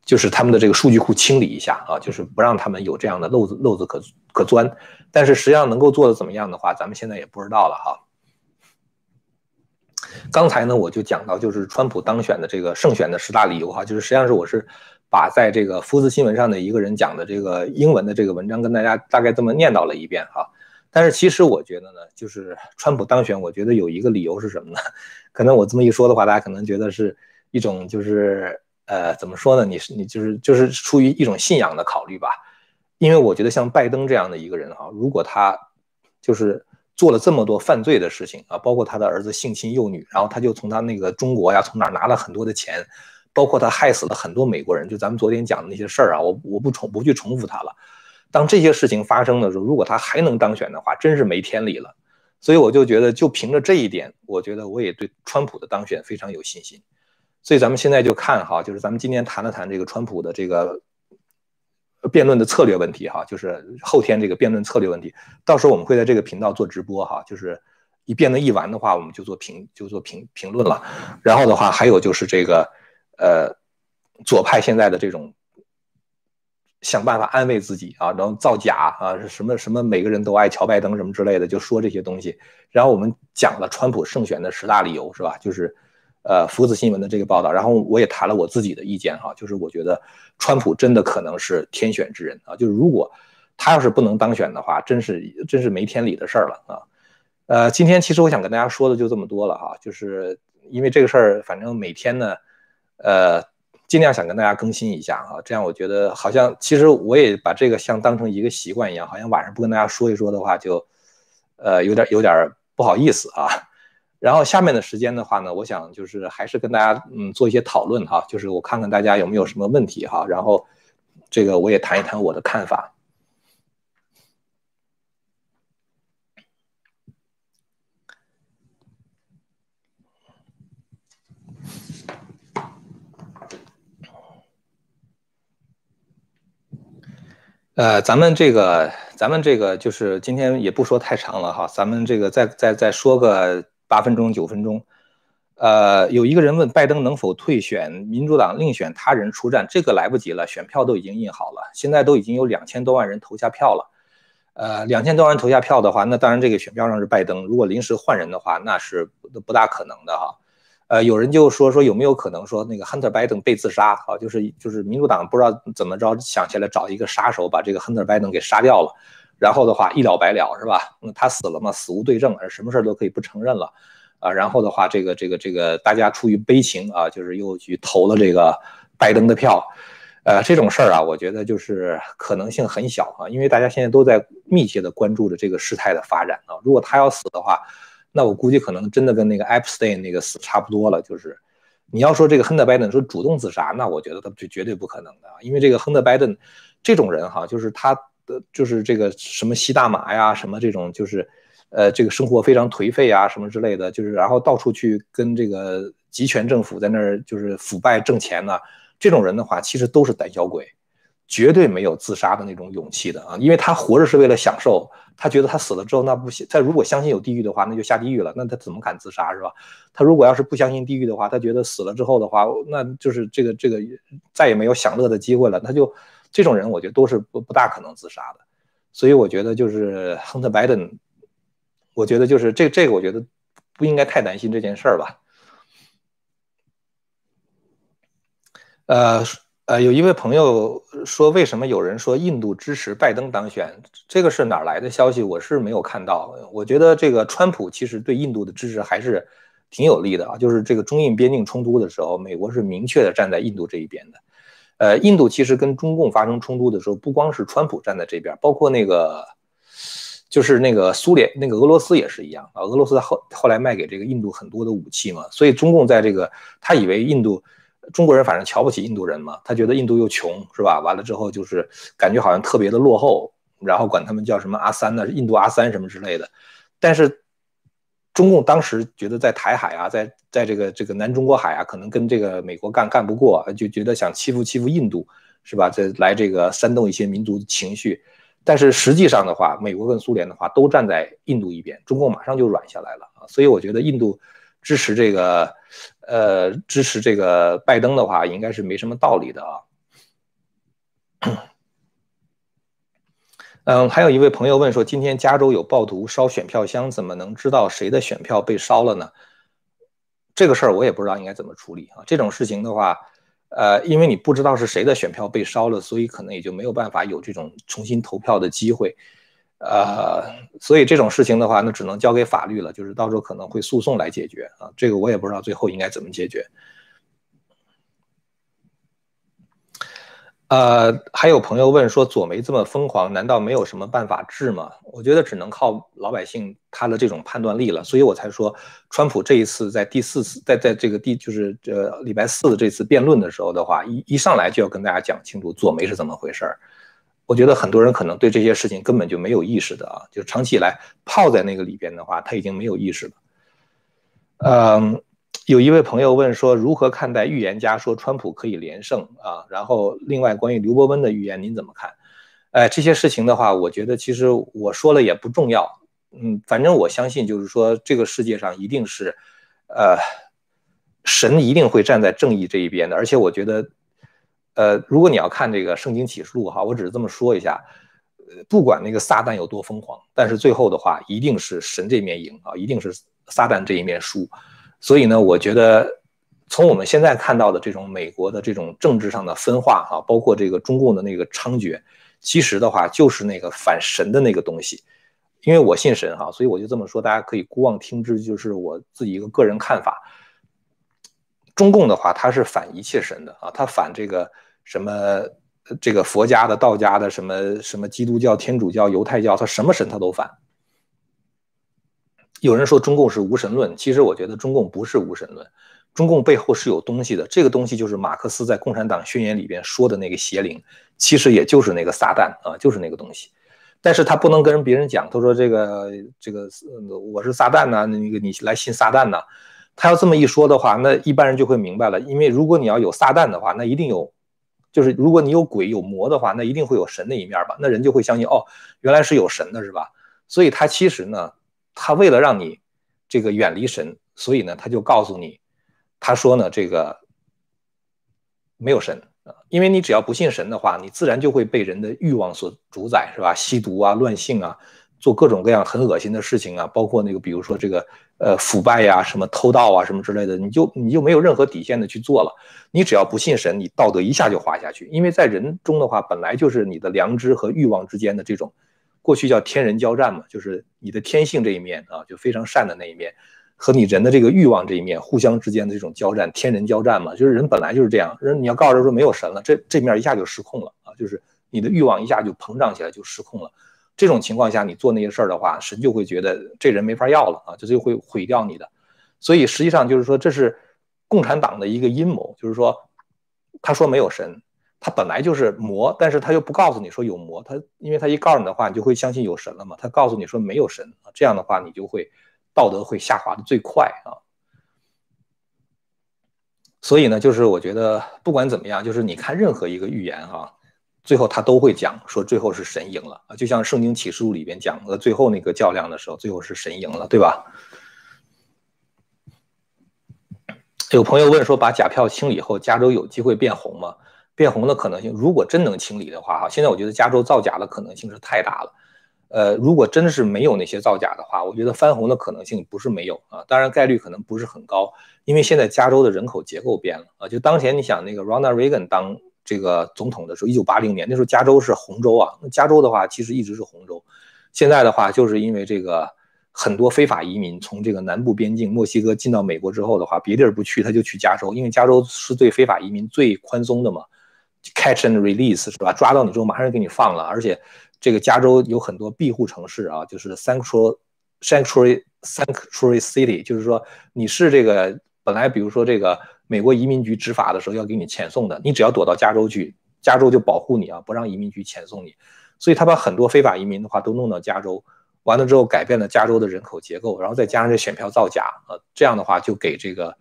就是他们的这个数据库清理一下啊，就是不让他们有这样的漏子漏子可可钻。但是实际上能够做的怎么样的话，咱们现在也不知道了哈。刚才呢，我就讲到就是川普当选的这个胜选的十大理由哈，就是实际上是我是把在这个福斯新闻上的一个人讲的这个英文的这个文章跟大家大概这么念叨了一遍哈。但是其实我觉得呢，就是川普当选，我觉得有一个理由是什么呢？可能我这么一说的话，大家可能觉得是一种就是呃怎么说呢？你是你就是就是出于一种信仰的考虑吧。因为我觉得像拜登这样的一个人哈，如果他就是做了这么多犯罪的事情啊，包括他的儿子性侵幼女，然后他就从他那个中国呀，从哪拿了很多的钱，包括他害死了很多美国人，就咱们昨天讲的那些事儿啊，我我不重不去重复他了。当这些事情发生的时候，如果他还能当选的话，真是没天理了。所以我就觉得，就凭着这一点，我觉得我也对川普的当选非常有信心。所以咱们现在就看哈，就是咱们今天谈了谈这个川普的这个。辩论的策略问题哈，就是后天这个辩论策略问题，到时候我们会在这个频道做直播哈，就是一辩论一完的话，我们就做评就做评评论了。然后的话，还有就是这个呃左派现在的这种想办法安慰自己啊，然后造假啊，什么什么每个人都爱乔拜登什么之类的，就说这些东西。然后我们讲了川普胜选的十大理由是吧？就是。呃，福斯新闻的这个报道，然后我也谈了我自己的意见哈，就是我觉得川普真的可能是天选之人啊，就是如果他要是不能当选的话，真是真是没天理的事儿了啊。呃，今天其实我想跟大家说的就这么多了哈，就是因为这个事儿，反正每天呢，呃，尽量想跟大家更新一下哈，这样我觉得好像其实我也把这个像当成一个习惯一样，好像晚上不跟大家说一说的话，就呃有点有点不好意思啊。然后下面的时间的话呢，我想就是还是跟大家嗯做一些讨论哈，就是我看看大家有没有什么问题哈，然后这个我也谈一谈我的看法。呃，咱们这个咱们这个就是今天也不说太长了哈，咱们这个再再再说个。八分钟九分钟，呃，有一个人问拜登能否退选，民主党另选他人出战，这个来不及了，选票都已经印好了，现在都已经有两千多万人投下票了，呃，两千多万人投下票的话，那当然这个选票上是拜登，如果临时换人的话，那是不大可能的哈，呃，有人就说说有没有可能说那个 Hunter Biden 被自杀啊，就是就是民主党不知道怎么着想起来找一个杀手把这个 Hunter Biden 给杀掉了。然后的话一了百了是吧？那他死了嘛，死无对证，什么事都可以不承认了，啊，然后的话，这个这个这个大家出于悲情啊，就是又去投了这个拜登的票，呃，这种事儿啊，我觉得就是可能性很小啊，因为大家现在都在密切的关注着这个事态的发展啊。如果他要死的话，那我估计可能真的跟那个 Epstein 那个死差不多了。就是你要说这个亨特拜登说主动自杀，那我觉得他就绝对不可能的，因为这个亨特拜登这种人哈，就是他。的就是这个什么吸大麻呀，什么这种就是，呃，这个生活非常颓废啊，什么之类的，就是然后到处去跟这个集权政府在那儿就是腐败挣钱呢。这种人的话，其实都是胆小鬼，绝对没有自杀的那种勇气的啊，因为他活着是为了享受，他觉得他死了之后那不行，他如果相信有地狱的话，那就下地狱了，那他怎么敢自杀是吧？他如果要是不相信地狱的话，他觉得死了之后的话，那就是这个这个再也没有享乐的机会了，他就。这种人，我觉得都是不不大可能自杀的，所以我觉得就是亨特·拜登，我觉得就是这这个，我觉得不应该太担心这件事儿吧。呃呃，有一位朋友说，为什么有人说印度支持拜登当选？这个是哪来的消息？我是没有看到。我觉得这个川普其实对印度的支持还是挺有利的啊，就是这个中印边境冲突的时候，美国是明确的站在印度这一边的。呃，印度其实跟中共发生冲突的时候，不光是川普站在这边，包括那个，就是那个苏联、那个俄罗斯也是一样啊。俄罗斯后后来卖给这个印度很多的武器嘛，所以中共在这个，他以为印度中国人反正瞧不起印度人嘛，他觉得印度又穷是吧？完了之后就是感觉好像特别的落后，然后管他们叫什么阿三呢？印度阿三什么之类的，但是。中共当时觉得在台海啊，在在这个这个南中国海啊，可能跟这个美国干干不过，就觉得想欺负欺负印度，是吧？这来这个煽动一些民族情绪。但是实际上的话，美国跟苏联的话都站在印度一边，中共马上就软下来了啊。所以我觉得印度支持这个，呃，支持这个拜登的话，应该是没什么道理的啊。嗯，还有一位朋友问说，今天加州有暴徒烧选票箱，怎么能知道谁的选票被烧了呢？这个事儿我也不知道应该怎么处理啊。这种事情的话，呃，因为你不知道是谁的选票被烧了，所以可能也就没有办法有这种重新投票的机会。呃，所以这种事情的话，那只能交给法律了，就是到时候可能会诉讼来解决啊。这个我也不知道最后应该怎么解决。呃，还有朋友问说，左媒这么疯狂，难道没有什么办法治吗？我觉得只能靠老百姓他的这种判断力了。所以我才说，川普这一次在第四次，在在这个第就是这礼拜四的这次辩论的时候的话，一一上来就要跟大家讲清楚左媒是怎么回事儿。我觉得很多人可能对这些事情根本就没有意识的啊，就长期以来泡在那个里边的话，他已经没有意识了。嗯。有一位朋友问说，如何看待预言家说川普可以连胜啊？然后另外关于刘伯温的预言您怎么看？哎，这些事情的话，我觉得其实我说了也不重要。嗯，反正我相信就是说这个世界上一定是，呃，神一定会站在正义这一边的。而且我觉得，呃，如果你要看这个圣经启示录哈，我只是这么说一下，呃不管那个撒旦有多疯狂，但是最后的话一定是神这面赢啊，一定是撒旦这一面输。所以呢，我觉得从我们现在看到的这种美国的这种政治上的分化哈，包括这个中共的那个猖獗，其实的话就是那个反神的那个东西。因为我信神哈，所以我就这么说，大家可以姑妄听之，就是我自己一个个人看法。中共的话，他是反一切神的啊，他反这个什么这个佛家的、道家的、什么什么基督教、天主教、犹太教，他什么神他都反。有人说中共是无神论，其实我觉得中共不是无神论，中共背后是有东西的。这个东西就是马克思在《共产党宣言》里边说的那个邪灵，其实也就是那个撒旦啊，就是那个东西。但是他不能跟别人讲，他说这个这个我是撒旦呐，那个你来信撒旦呐。他要这么一说的话，那一般人就会明白了。因为如果你要有撒旦的话，那一定有，就是如果你有鬼有魔的话，那一定会有神的一面吧？那人就会相信哦，原来是有神的，是吧？所以他其实呢。他为了让你这个远离神，所以呢，他就告诉你，他说呢，这个没有神，因为你只要不信神的话，你自然就会被人的欲望所主宰，是吧？吸毒啊，乱性啊，做各种各样很恶心的事情啊，包括那个，比如说这个呃腐败呀，什么偷盗啊，什么之类的，你就你就没有任何底线的去做了。你只要不信神，你道德一下就滑下去，因为在人中的话，本来就是你的良知和欲望之间的这种。过去叫天人交战嘛，就是你的天性这一面啊，就非常善的那一面，和你人的这个欲望这一面互相之间的这种交战，天人交战嘛，就是人本来就是这样。人你要告诉他说没有神了，这这面一下就失控了啊，就是你的欲望一下就膨胀起来就失控了。这种情况下，你做那些事儿的话，神就会觉得这人没法要了啊，这就会毁掉你的。所以实际上就是说，这是共产党的一个阴谋，就是说他说没有神。他本来就是魔，但是他又不告诉你说有魔，他因为他一告诉你的话，你就会相信有神了嘛。他告诉你说没有神，这样的话你就会道德会下滑的最快啊。所以呢，就是我觉得不管怎么样，就是你看任何一个预言啊，最后他都会讲说最后是神赢了啊，就像圣经启示录里边讲的最后那个较量的时候，最后是神赢了，对吧？有朋友问说，把假票清理后，加州有机会变红吗？变红的可能性，如果真能清理的话，哈，现在我觉得加州造假的可能性是太大了。呃，如果真的是没有那些造假的话，我觉得翻红的可能性不是没有啊，当然概率可能不是很高，因为现在加州的人口结构变了啊。就当前你想那个 Ronald Reagan 当这个总统的时候，一九八零年那时候加州是红州啊，加州的话其实一直是红州。现在的话，就是因为这个很多非法移民从这个南部边境墨西哥进到美国之后的话，别地儿不去，他就去加州，因为加州是对非法移民最宽松的嘛。Catch and release 是吧？抓到你之后马上就给你放了，而且这个加州有很多庇护城市啊，就是 sanctuary sanctuary sanctuary city，就是说你是这个本来比如说这个美国移民局执法的时候要给你遣送的，你只要躲到加州去，加州就保护你啊，不让移民局遣送你。所以他把很多非法移民的话都弄到加州，完了之后改变了加州的人口结构，然后再加上这选票造假啊，这样的话就给这个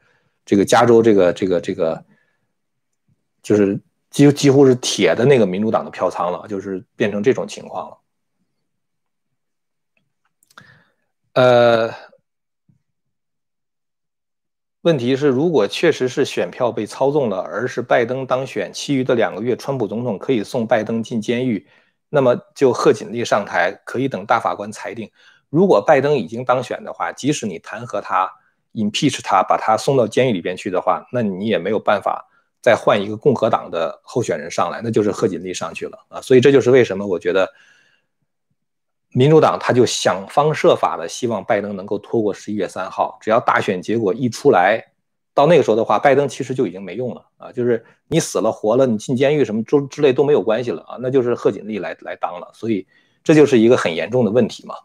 这个加州这个这个这个就是。几几乎是铁的那个民主党的票仓了，就是变成这种情况了。呃，问题是，如果确实是选票被操纵了，而是拜登当选，其余的两个月，川普总统可以送拜登进监狱，那么就贺锦丽上台，可以等大法官裁定。如果拜登已经当选的话，即使你弹劾他，impeach 他，把他送到监狱里边去的话，那你也没有办法再换一个共和党的候选人上来，那就是贺锦丽上去了啊。所以这就是为什么我觉得民主党他就想方设法的希望拜登能够拖过十一月三号，只要大选结果一出来。到那个时候的话，拜登其实就已经没用了啊，就是你死了活了，你进监狱什么之之类都没有关系了啊，那就是贺锦丽来来当了，所以这就是一个很严重的问题嘛。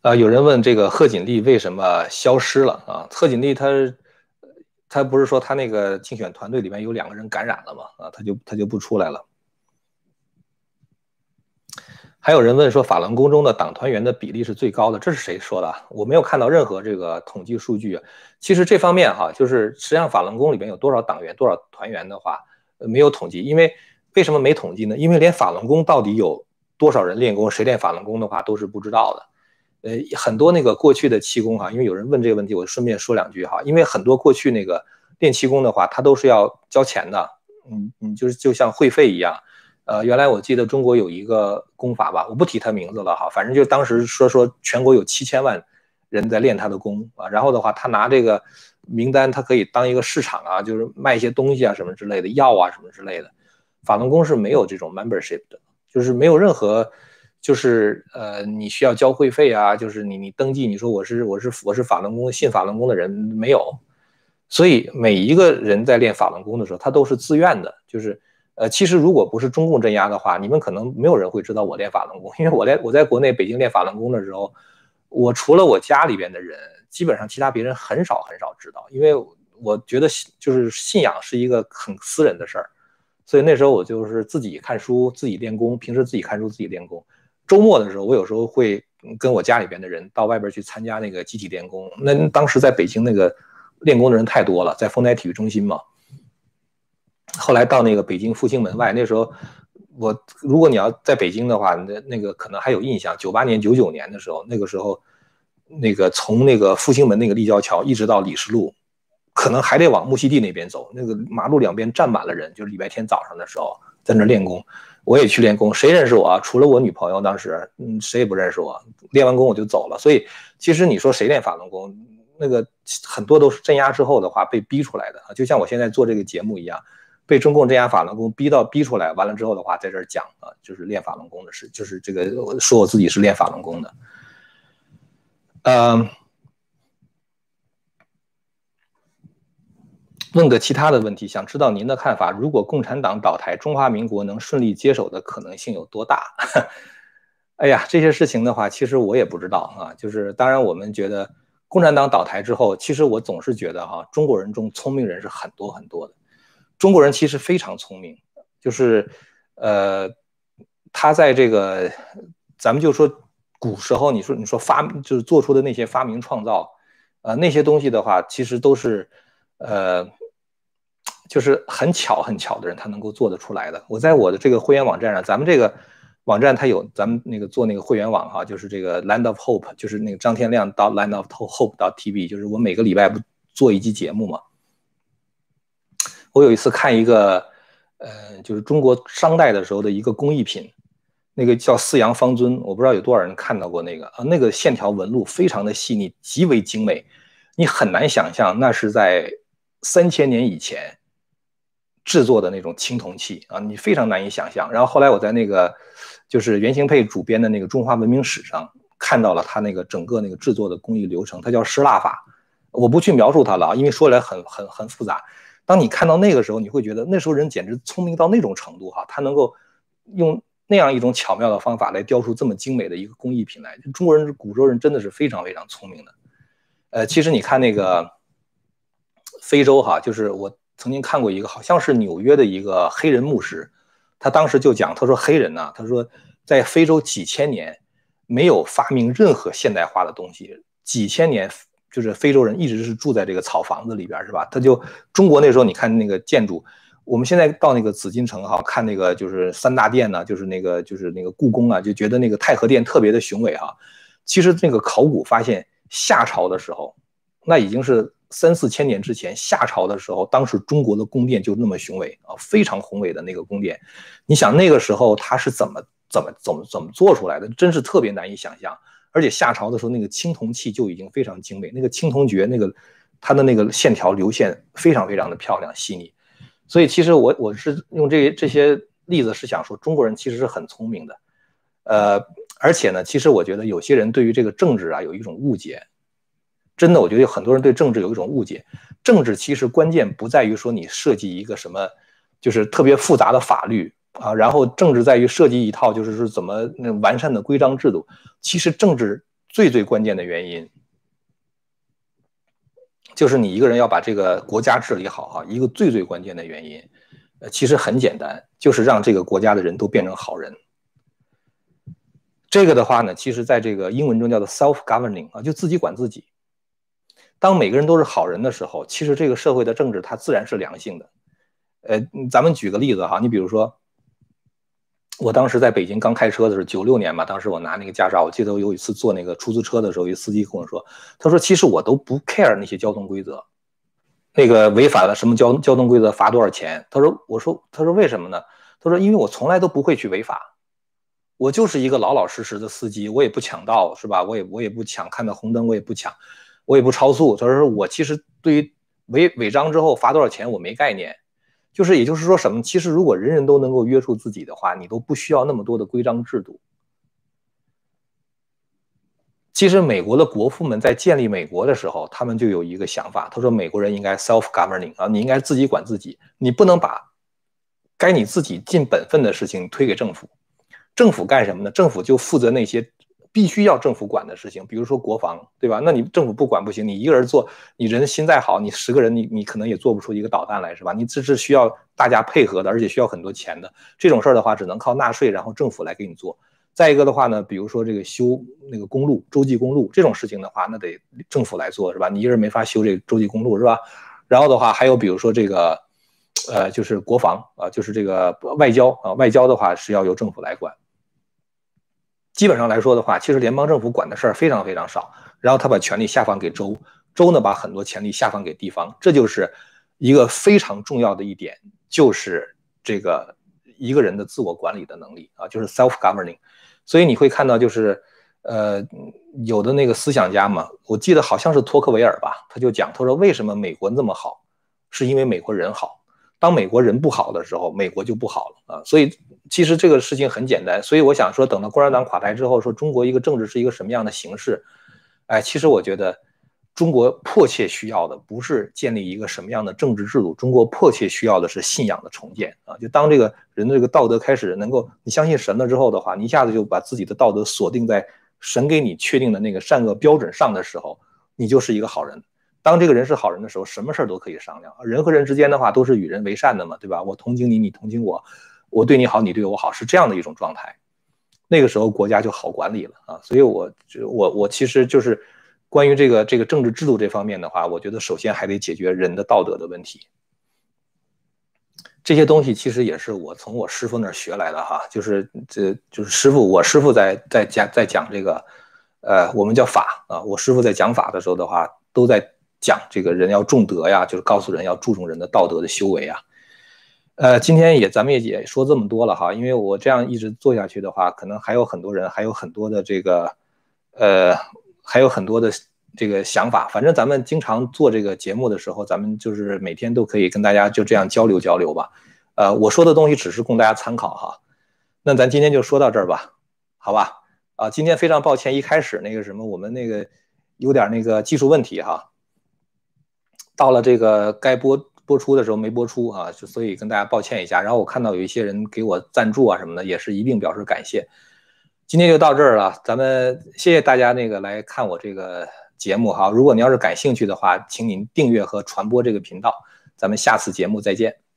啊，有人问这个贺锦丽为什么消失了啊？贺锦丽她她不是说她那个竞选团队里面有两个人感染了吗？啊，他就他就不出来了。还有人问说，法轮功中的党团员的比例是最高的，这是谁说的？我没有看到任何这个统计数据。其实这方面哈，就是实际上法轮功里边有多少党员、多少团员的话，没有统计。因为为什么没统计呢？因为连法轮功到底有多少人练功，谁练法轮功的话都是不知道的。呃，很多那个过去的气功哈，因为有人问这个问题，我顺便说两句哈。因为很多过去那个练气功的话，他都是要交钱的，嗯嗯，就是就像会费一样。呃，原来我记得中国有一个功法吧，我不提他名字了哈，反正就当时说说全国有七千万人在练他的功啊，然后的话他拿这个名单，他可以当一个市场啊，就是卖一些东西啊什么之类的药啊什么之类的。法轮功是没有这种 membership 的，就是没有任何，就是呃你需要交会费啊，就是你你登记你说我是我是我是法轮功信法轮功的人没有，所以每一个人在练法轮功的时候，他都是自愿的，就是。呃，其实如果不是中共镇压的话，你们可能没有人会知道我练法轮功，因为我练我在国内北京练法轮功的时候，我除了我家里边的人，基本上其他别人很少很少知道，因为我觉得就是信仰是一个很私人的事儿，所以那时候我就是自己看书，自己练功，平时自己看书自己练功，周末的时候我有时候会跟我家里边的人到外边去参加那个集体练功，那当时在北京那个练功的人太多了，在丰台体育中心嘛。后来到那个北京复兴门外，那时候我如果你要在北京的话，那那个可能还有印象。九八年、九九年的时候，那个时候，那个从那个复兴门那个立交桥一直到李石路，可能还得往木樨地那边走。那个马路两边站满了人，就是礼拜天早上的时候在那练功。我也去练功，谁认识我？除了我女朋友，当时嗯，谁也不认识我。练完功我就走了。所以其实你说谁练法轮功，那个很多都是镇压之后的话被逼出来的啊，就像我现在做这个节目一样。被中共镇压法轮功逼到逼出来，完了之后的话，在这儿讲啊，就是练法轮功的事，就是这个说我自己是练法轮功的。嗯，问个其他的问题，想知道您的看法：如果共产党倒台，中华民国能顺利接手的可能性有多大？哎呀，这些事情的话，其实我也不知道啊。就是当然，我们觉得共产党倒台之后，其实我总是觉得哈，中国人中聪明人是很多很多的。中国人其实非常聪明，就是，呃，他在这个，咱们就说古时候，你说你说发就是做出的那些发明创造，呃，那些东西的话，其实都是，呃，就是很巧很巧的人，他能够做得出来的。我在我的这个会员网站上，咱们这个网站它有咱们那个做那个会员网哈，就是这个 Land of Hope，就是那个张天亮到 Land of Hope 到 TV，就是我每个礼拜不做一集节目嘛。我有一次看一个，呃，就是中国商代的时候的一个工艺品，那个叫四羊方尊，我不知道有多少人看到过那个啊，那个线条纹路非常的细腻，极为精美，你很难想象那是在三千年以前制作的那种青铜器啊，你非常难以想象。然后后来我在那个就是袁兴佩主编的那个《中华文明史》上看到了他那个整个那个制作的工艺流程，它叫失蜡法，我不去描述它了啊，因为说来很很很复杂。当你看到那个时候，你会觉得那时候人简直聪明到那种程度哈，他能够用那样一种巧妙的方法来雕出这么精美的一个工艺品来。中国人、古时候人真的是非常非常聪明的。呃，其实你看那个非洲哈，就是我曾经看过一个，好像是纽约的一个黑人牧师，他当时就讲，他说黑人呢，他说在非洲几千年没有发明任何现代化的东西，几千年。就是非洲人一直是住在这个草房子里边，是吧？他就中国那时候，你看那个建筑，我们现在到那个紫禁城哈，看那个就是三大殿呢，就是那个就是那个故宫啊，就觉得那个太和殿特别的雄伟哈。其实那个考古发现，夏朝的时候，那已经是三四千年之前，夏朝的时候，当时中国的宫殿就那么雄伟啊，非常宏伟的那个宫殿。你想那个时候它是怎么怎么怎么怎么做出来的，真是特别难以想象。而且夏朝的时候那个青铜器就已经非常精美，那个青铜爵那个它的那个线条流线非常非常的漂亮细腻。所以其实我我是用这这些例子是想说，中国人其实是很聪明的，呃，而且呢，其实我觉得有些人对于这个政治啊有一种误解，真的，我觉得有很多人对政治有一种误解。政治其实关键不在于说你设计一个什么，就是特别复杂的法律啊，然后政治在于设计一套就是说怎么那完善的规章制度。其实政治最最关键的原因。就是你一个人要把这个国家治理好哈，一个最最关键的原因，呃，其实很简单，就是让这个国家的人都变成好人。这个的话呢，其实在这个英文中叫做 self-governing 啊，就自己管自己。当每个人都是好人的时候，其实这个社会的政治它自然是良性的。呃，咱们举个例子哈，你比如说。我当时在北京刚开车的时候，九六年嘛，当时我拿那个驾照，我记得我有一次坐那个出租车的时候，一司机跟我说，他说其实我都不 care 那些交通规则，那个违反了什么交交通规则罚多少钱？他说，我说，他说为什么呢？他说因为我从来都不会去违法，我就是一个老老实实的司机，我也不抢道是吧？我也我也不抢，看到红灯我也不抢，我也不超速。他说我其实对于违违章之后罚多少钱我没概念。就是，也就是说什么？其实，如果人人都能够约束自己的话，你都不需要那么多的规章制度。其实，美国的国父们在建立美国的时候，他们就有一个想法，他说：“美国人应该 self-governing 啊，你应该自己管自己，你不能把该你自己尽本分的事情推给政府。政府干什么呢？政府就负责那些。”必须要政府管的事情，比如说国防，对吧？那你政府不管不行，你一个人做，你人心再好，你十个人，你你可能也做不出一个导弹来，是吧？你这是需要大家配合的，而且需要很多钱的。这种事儿的话，只能靠纳税，然后政府来给你做。再一个的话呢，比如说这个修那个公路，洲际公路这种事情的话，那得政府来做，是吧？你一个人没法修这个洲际公路，是吧？然后的话，还有比如说这个，呃，就是国防啊，就是这个外交啊，外交的话是要由政府来管。基本上来说的话，其实联邦政府管的事儿非常非常少，然后他把权力下放给州，州呢把很多权力下放给地方，这就是一个非常重要的一点，就是这个一个人的自我管理的能力啊，就是 self-governing。所以你会看到，就是呃，有的那个思想家嘛，我记得好像是托克维尔吧，他就讲，他说为什么美国那么好，是因为美国人好。当美国人不好的时候，美国就不好了啊！所以其实这个事情很简单。所以我想说，等到共产党垮台之后，说中国一个政治是一个什么样的形式？哎，其实我觉得中国迫切需要的不是建立一个什么样的政治制度，中国迫切需要的是信仰的重建啊！就当这个人的这个道德开始能够你相信神了之后的话，你一下子就把自己的道德锁定在神给你确定的那个善恶标准上的时候，你就是一个好人。当这个人是好人的时候，什么事儿都可以商量。人和人之间的话，都是与人为善的嘛，对吧？我同情你，你同情我，我对你好，你对我好，是这样的一种状态。那个时候国家就好管理了啊。所以，我我我其实就是关于这个这个政治制度这方面的话，我觉得首先还得解决人的道德的问题。这些东西其实也是我从我师傅那儿学来的哈，就是这就是师傅，我师傅在在讲在讲这个，呃，我们叫法啊。我师傅在讲法的时候的话，都在。讲这个人要重德呀，就是告诉人要注重人的道德的修为啊。呃，今天也咱们也也说这么多了哈，因为我这样一直做下去的话，可能还有很多人，还有很多的这个，呃，还有很多的这个想法。反正咱们经常做这个节目的时候，咱们就是每天都可以跟大家就这样交流交流吧。呃，我说的东西只是供大家参考哈。那咱今天就说到这儿吧，好吧？啊，今天非常抱歉，一开始那个什么，我们那个有点那个技术问题哈。到了这个该播播出的时候没播出啊，就所以跟大家抱歉一下。然后我看到有一些人给我赞助啊什么的，也是一并表示感谢。今天就到这儿了，咱们谢谢大家那个来看我这个节目哈。如果您要是感兴趣的话，请您订阅和传播这个频道。咱们下次节目再见。